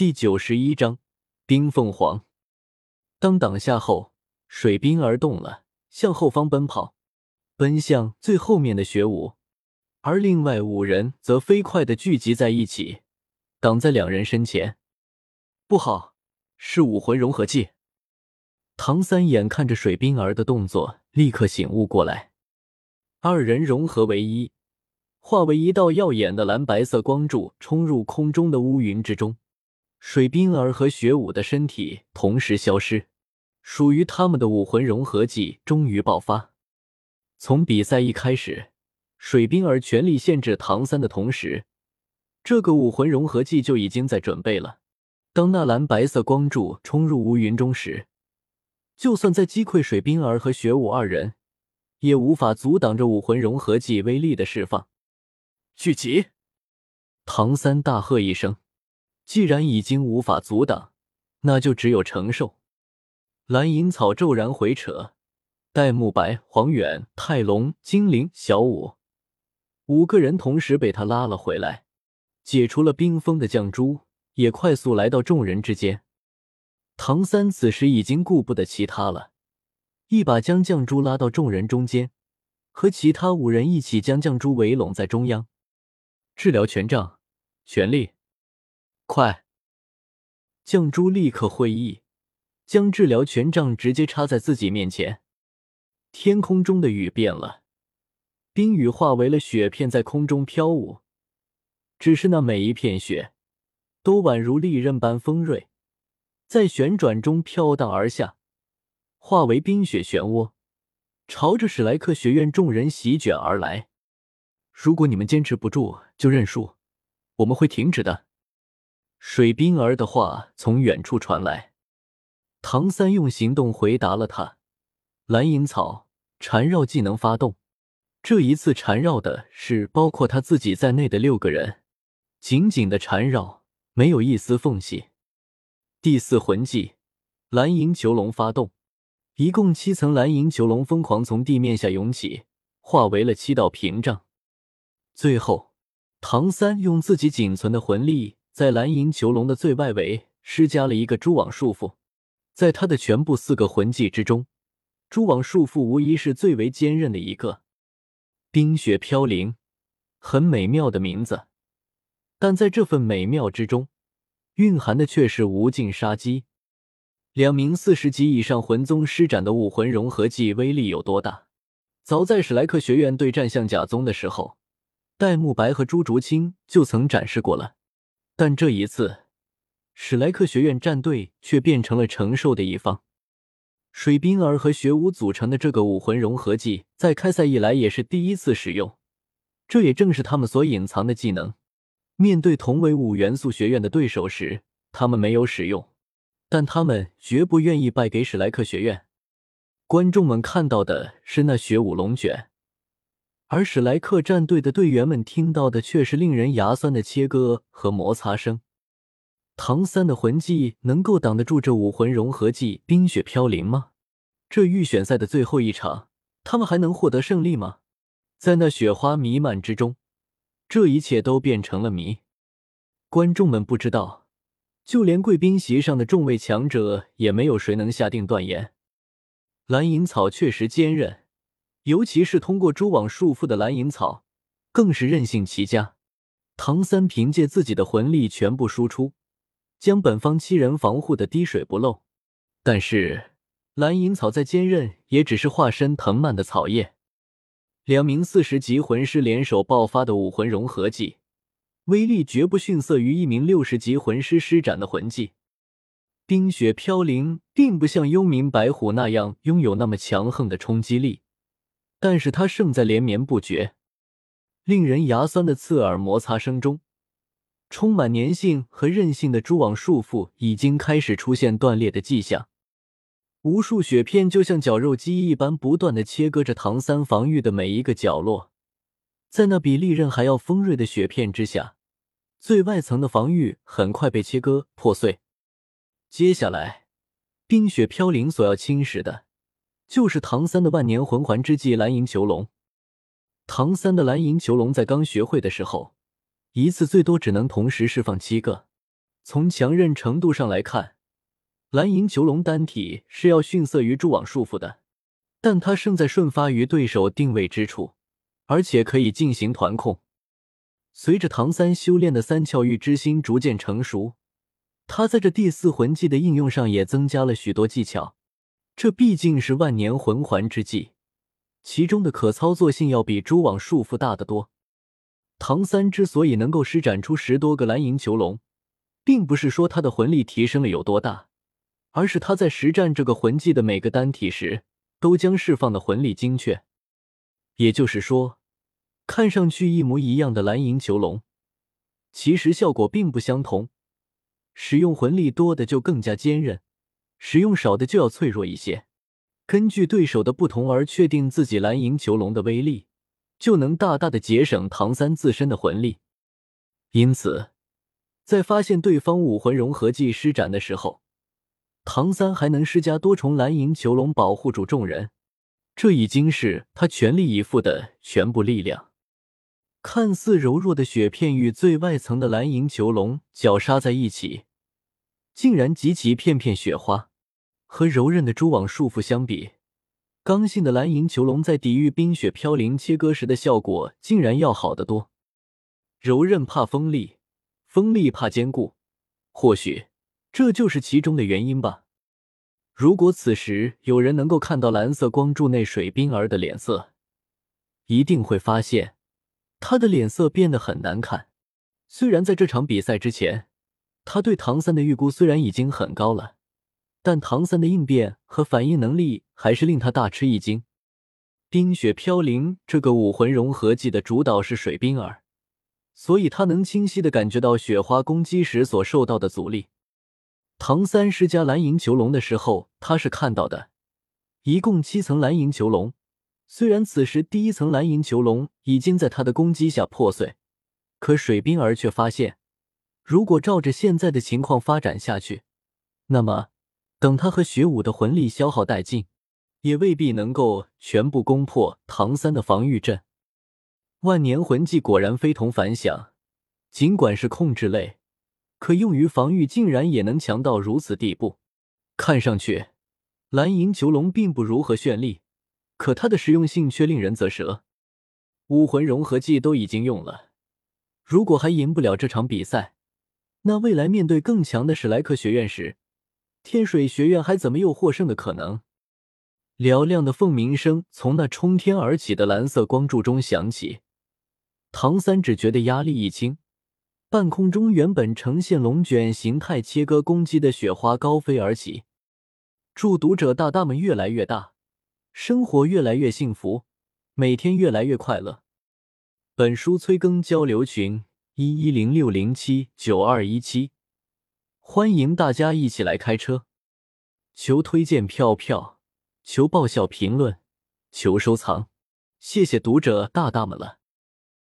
第九十一章冰凤凰。当挡下后，水冰儿动了，向后方奔跑，奔向最后面的雪舞，而另外五人则飞快的聚集在一起，挡在两人身前。不好，是武魂融合技！唐三眼看着水冰儿的动作，立刻醒悟过来。二人融合为一，化为一道耀眼的蓝白色光柱，冲入空中的乌云之中。水冰儿和雪舞的身体同时消失，属于他们的武魂融合技终于爆发。从比赛一开始，水冰儿全力限制唐三的同时，这个武魂融合技就已经在准备了。当那蓝白色光柱冲入乌云中时，就算在击溃水冰儿和雪舞二人，也无法阻挡着武魂融合技威力的释放。聚集！唐三大喝一声。既然已经无法阻挡，那就只有承受。蓝银草骤然回扯，戴沐白、黄远、泰隆、精灵、小舞五个人同时被他拉了回来，解除了冰封的绛珠，也快速来到众人之间。唐三此时已经顾不得其他了，一把将绛珠拉到众人中间，和其他五人一起将绛珠围拢在中央。治疗权杖，全力。快！绛珠立刻会意，将治疗权杖直接插在自己面前。天空中的雨变了，冰雨化为了雪片，在空中飘舞。只是那每一片雪，都宛如利刃般锋锐，在旋转中飘荡而下，化为冰雪漩涡，朝着史莱克学院众人席卷而来。如果你们坚持不住，就认输，我们会停止的。水冰儿的话从远处传来，唐三用行动回答了他。蓝银草缠绕技能发动，这一次缠绕的是包括他自己在内的六个人，紧紧的缠绕，没有一丝缝隙。第四魂技蓝银囚笼发动，一共七层蓝银囚笼疯狂从地面下涌起，化为了七道屏障。最后，唐三用自己仅存的魂力。在蓝银囚笼的最外围施加了一个蛛网束缚，在他的全部四个魂技之中，蛛网束缚无疑是最为坚韧的一个。冰雪飘零，很美妙的名字，但在这份美妙之中，蕴含的却是无尽杀机。两名四十级以上魂宗施展的武魂融合技威力有多大？早在史莱克学院对战象甲宗的时候，戴沐白和朱竹清就曾展示过了。但这一次，史莱克学院战队却变成了承受的一方。水冰儿和雪舞组成的这个武魂融合技，在开赛以来也是第一次使用。这也正是他们所隐藏的技能。面对同为五元素学院的对手时，他们没有使用，但他们绝不愿意败给史莱克学院。观众们看到的是那雪舞龙卷。而史莱克战队的队员们听到的却是令人牙酸的切割和摩擦声。唐三的魂技能够挡得住这武魂融合技冰雪飘零吗？这预选赛的最后一场，他们还能获得胜利吗？在那雪花弥漫之中，这一切都变成了谜。观众们不知道，就连贵宾席上的众位强者也没有谁能下定断言。蓝银草确实坚韧。尤其是通过蛛网束缚的蓝银草，更是韧性极佳。唐三凭借自己的魂力全部输出，将本方七人防护的滴水不漏。但是蓝银草再坚韧，也只是化身藤蔓的草叶。两名四十级魂师联手爆发的武魂融合技，威力绝不逊色于一名六十级魂师施展的魂技。冰雪飘零，并不像幽冥白虎那样拥有那么强横的冲击力。但是它胜在连绵不绝，令人牙酸的刺耳摩擦声中，充满粘性和韧性的蛛网束缚已经开始出现断裂的迹象。无数雪片就像绞肉机一般，不断的切割着唐三防御的每一个角落。在那比利刃还要锋锐的雪片之下，最外层的防御很快被切割破碎。接下来，冰雪飘零所要侵蚀的。就是唐三的万年魂环之技蓝银囚笼。唐三的蓝银囚笼在刚学会的时候，一次最多只能同时释放七个，从强韧程度上来看，蓝银囚笼单体是要逊色于蛛网束缚的，但它胜在瞬发于对手定位之处，而且可以进行团控。随着唐三修炼的三窍玉之心逐渐成熟，他在这第四魂技的应用上也增加了许多技巧。这毕竟是万年魂环之技，其中的可操作性要比蛛网束缚大得多。唐三之所以能够施展出十多个蓝银囚笼，并不是说他的魂力提升了有多大，而是他在实战这个魂技的每个单体时，都将释放的魂力精确。也就是说。看上去一模一样的蓝银囚笼，其实效果并不相同。使用魂力多的就更加坚韧，使用少的就要脆弱一些。根据对手的不同而确定自己蓝银囚笼的威力，就能大大的节省唐三自身的魂力。因此，在发现对方武魂融合技施展的时候，唐三还能施加多重蓝银囚笼保护住众人，这已经是他全力以赴的全部力量。看似柔弱的雪片与最外层的蓝银囚笼绞杀在一起，竟然激起片片雪花。和柔韧的蛛网束缚相比，刚性的蓝银囚笼在抵御冰雪飘零切割时的效果竟然要好得多。柔韧怕锋利，锋利怕坚固，或许这就是其中的原因吧。如果此时有人能够看到蓝色光柱内水冰儿的脸色，一定会发现。他的脸色变得很难看。虽然在这场比赛之前，他对唐三的预估虽然已经很高了，但唐三的应变和反应能力还是令他大吃一惊。冰雪飘零这个武魂融合技的主导是水冰儿，所以他能清晰的感觉到雪花攻击时所受到的阻力。唐三施加蓝银囚笼的时候，他是看到的，一共七层蓝银囚笼。虽然此时第一层蓝银囚笼已经在他的攻击下破碎，可水冰儿却发现，如果照着现在的情况发展下去，那么等他和雪舞的魂力消耗殆尽，也未必能够全部攻破唐三的防御阵。万年魂技果然非同凡响，尽管是控制类，可用于防御竟然也能强到如此地步。看上去，蓝银囚龙并不如何绚丽。可它的实用性却令人啧舌。武魂融合技都已经用了，如果还赢不了这场比赛，那未来面对更强的史莱克学院时，天水学院还怎么有获胜的可能？嘹亮的凤鸣声从那冲天而起的蓝色光柱中响起，唐三只觉得压力一轻，半空中原本呈现龙卷形态切割攻击的雪花高飞而起。祝读者大大们越来越大。生活越来越幸福，每天越来越快乐。本书催更交流群：一一零六零七九二一七，欢迎大家一起来开车。求推荐票票，求爆笑评论，求收藏，谢谢读者大大们了。